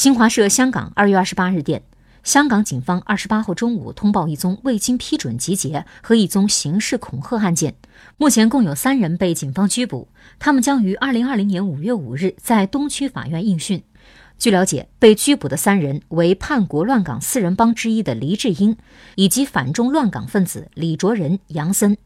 新华社香港二月二十八日电，香港警方二十八号中午通报一宗未经批准集结和一宗刑事恐吓案件，目前共有三人被警方拘捕，他们将于二零二零年五月五日在东区法院应讯。据了解，被拘捕的三人为叛国乱港四人帮之一的黎智英，以及反中乱港分子李卓人、杨森。